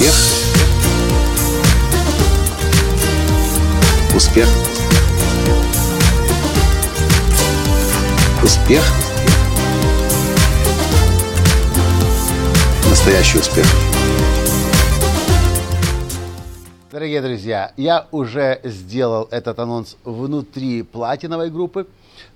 Успех. Успех. Успех. Настоящий успех. Дорогие друзья, я уже сделал этот анонс внутри платиновой группы,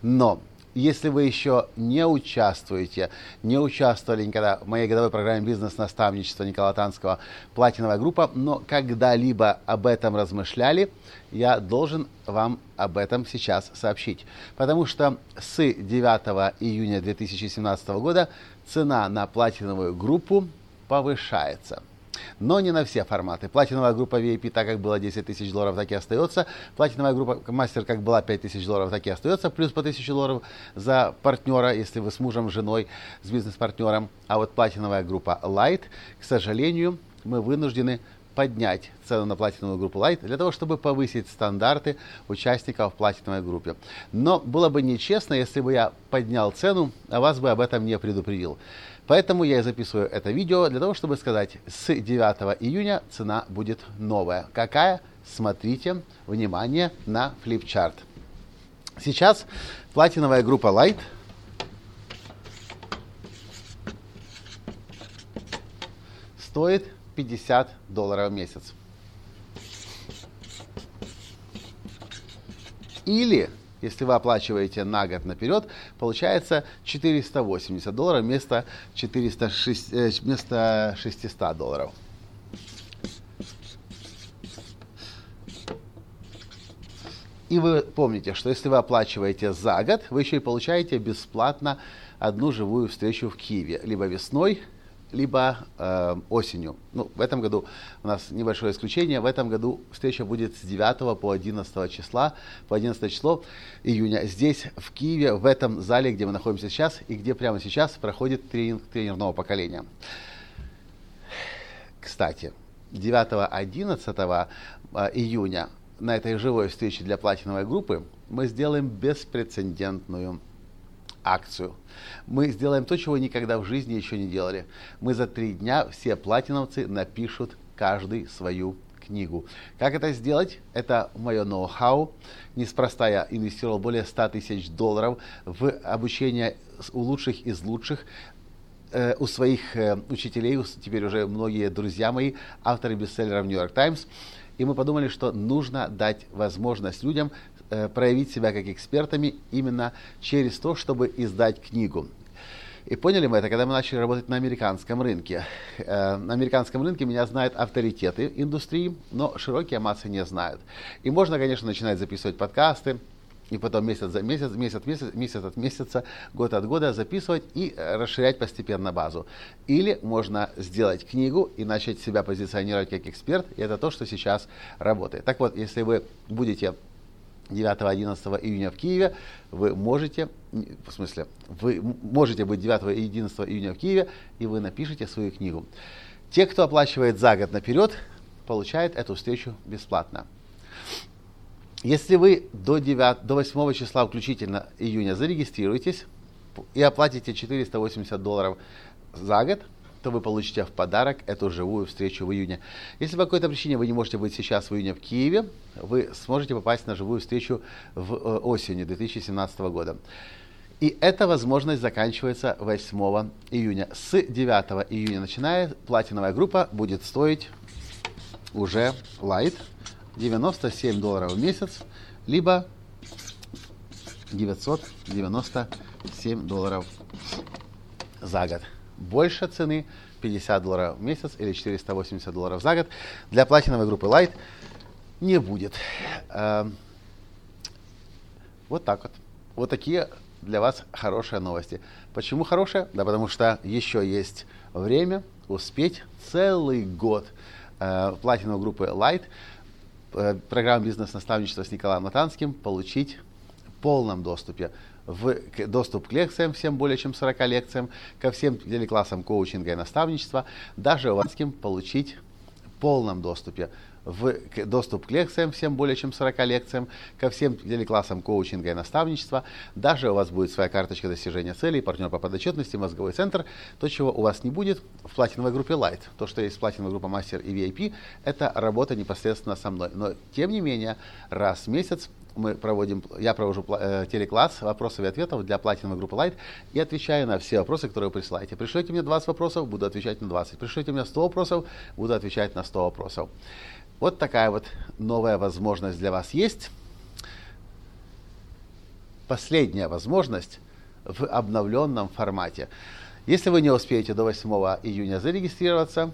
но если вы еще не участвуете, не участвовали никогда в моей годовой программе бизнес-наставничества Никола Танского «Платиновая группа», но когда-либо об этом размышляли, я должен вам об этом сейчас сообщить. Потому что с 9 июня 2017 года цена на платиновую группу повышается – но не на все форматы. Платиновая группа VIP, так как было 10 тысяч долларов, так и остается. Платиновая группа мастер, как была 5 тысяч долларов, так и остается. Плюс по 1000 долларов за партнера, если вы с мужем, женой, с бизнес-партнером. А вот платиновая группа Light, к сожалению, мы вынуждены поднять цену на платиновую группу Light для того, чтобы повысить стандарты участников в платиновой группе. Но было бы нечестно, если бы я поднял цену, а вас бы об этом не предупредил. Поэтому я и записываю это видео для того, чтобы сказать, с 9 июня цена будет новая. Какая? Смотрите, внимание на флипчарт. Сейчас платиновая группа Light стоит 50 долларов в месяц. Или если вы оплачиваете на год наперед, получается 480 долларов вместо, 406, э, вместо 600 долларов. И вы помните, что если вы оплачиваете за год, вы еще и получаете бесплатно одну живую встречу в Киеве, либо весной, либо э, осенью. Ну, в этом году у нас небольшое исключение. В этом году встреча будет с 9 по 11 числа, по 11 число июня. Здесь, в Киеве, в этом зале, где мы находимся сейчас, и где прямо сейчас проходит тренинг тренерного поколения. Кстати, 9-11 э, июня на этой живой встрече для платиновой группы мы сделаем беспрецедентную акцию. Мы сделаем то, чего никогда в жизни еще не делали. Мы за три дня все платиновцы напишут каждый свою книгу. Как это сделать? Это мое ноу-хау. Неспроста я инвестировал более 100 тысяч долларов в обучение у лучших из лучших э, у своих э, учителей, теперь уже многие друзья мои, авторы бестселлеров York Times. И мы подумали, что нужно дать возможность людям проявить себя как экспертами именно через то, чтобы издать книгу. И поняли мы это, когда мы начали работать на американском рынке. Э, на американском рынке меня знают авторитеты индустрии, но широкие массы не знают. И можно, конечно, начинать записывать подкасты, и потом месяц за месяц, месяц, месяц, месяц от месяца, год от года записывать и расширять постепенно базу. Или можно сделать книгу и начать себя позиционировать как эксперт, и это то, что сейчас работает. Так вот, если вы будете 9-11 июня в Киеве, вы можете, в смысле, вы можете быть 9 и 11 июня в Киеве, и вы напишите свою книгу. Те, кто оплачивает за год наперед, получают эту встречу бесплатно. Если вы до, 9, до 8 числа включительно июня зарегистрируетесь и оплатите 480 долларов за год, то вы получите в подарок эту живую встречу в июне. Если по какой-то причине вы не можете быть сейчас в июне в Киеве, вы сможете попасть на живую встречу в э, осени 2017 года. И эта возможность заканчивается 8 июня. С 9 июня начиная платиновая группа будет стоить уже light 97 долларов в месяц, либо 997 долларов за год больше цены 50 долларов в месяц или 480 долларов за год для платиновой группы Light не будет. Эм, вот так вот. Вот такие для вас хорошие новости. Почему хорошие? Да потому что еще есть время успеть целый год э, платиновой группы Light э, программу бизнес-наставничества с Николаем Натанским получить в полном доступе в доступ к лекциям, всем более чем 40 лекциям, ко всем телеклассам коучинга и наставничества, даже ванским получить в полном доступе в доступ к лекциям, всем более чем 40 лекциям, ко всем телеклассам коучинга и наставничества. Даже у вас будет своя карточка достижения целей, партнер по подотчетности, мозговой центр. То, чего у вас не будет в платиновой группе Light. То, что есть платиновая группа Мастер и VIP, это работа непосредственно со мной. Но, тем не менее, раз в месяц мы проводим, я провожу э, телекласс вопросов и ответов для платиновой группы Light и отвечаю на все вопросы, которые вы присылаете. Пришлете мне 20 вопросов, буду отвечать на 20. Пришлете мне 100 вопросов, буду отвечать на 100 вопросов. Вот такая вот новая возможность для вас есть. Последняя возможность в обновленном формате. Если вы не успеете до 8 июня зарегистрироваться,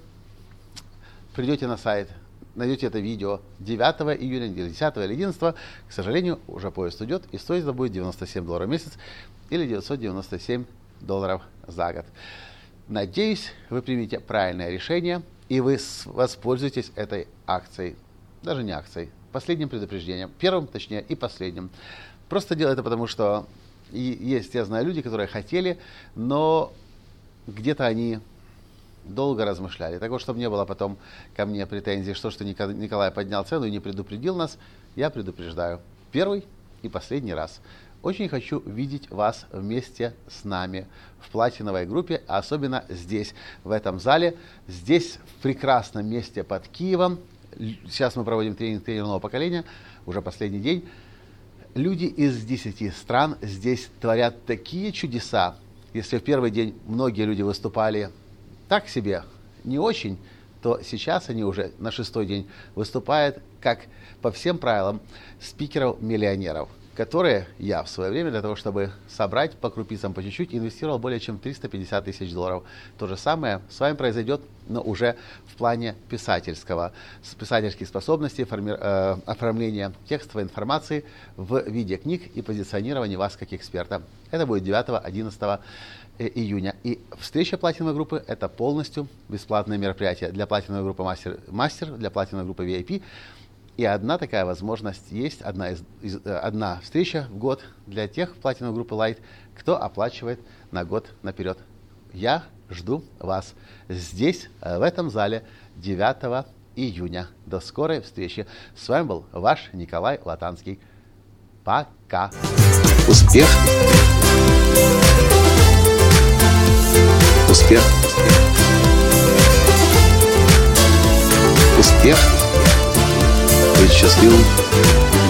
придете на сайт, найдете это видео 9 июня, 10 или 11, к сожалению, уже поезд идет, и стоить это будет 97 долларов в месяц или 997 долларов за год. Надеюсь, вы примете правильное решение – и вы воспользуетесь этой акцией. Даже не акцией, последним предупреждением. Первым, точнее, и последним. Просто делаю это потому, что есть, я знаю, люди, которые хотели, но где-то они долго размышляли. Так вот, чтобы не было потом ко мне претензий, что, что Николай поднял цену и не предупредил нас, я предупреждаю. Первый и последний раз. Очень хочу видеть вас вместе с нами в платиновой группе, а особенно здесь, в этом зале, здесь, в прекрасном месте под Киевом. Сейчас мы проводим тренинг тренерного поколения, уже последний день. Люди из 10 стран здесь творят такие чудеса. Если в первый день многие люди выступали так себе, не очень, то сейчас они уже на шестой день выступают как по всем правилам спикеров-миллионеров – которые я в свое время для того, чтобы собрать по крупицам, по чуть-чуть, инвестировал более чем 350 тысяч долларов. То же самое с вами произойдет, но уже в плане писательского, с писательских способностей, форми, э, оформления текстовой информации в виде книг и позиционирования вас как эксперта. Это будет 9-11 э, июня. И встреча платиновой группы – это полностью бесплатное мероприятие для платиновой группы мастер, мастер для платиновой группы VIP – и одна такая возможность есть, одна, из, из, э, одна встреча в год для тех платиновой группы Light, кто оплачивает на год наперед. Я жду вас здесь, э, в этом зале, 9 июня. До скорой встречи. С вами был ваш Николай Латанский. Пока. Успех. Успех. Успех быть счастливым.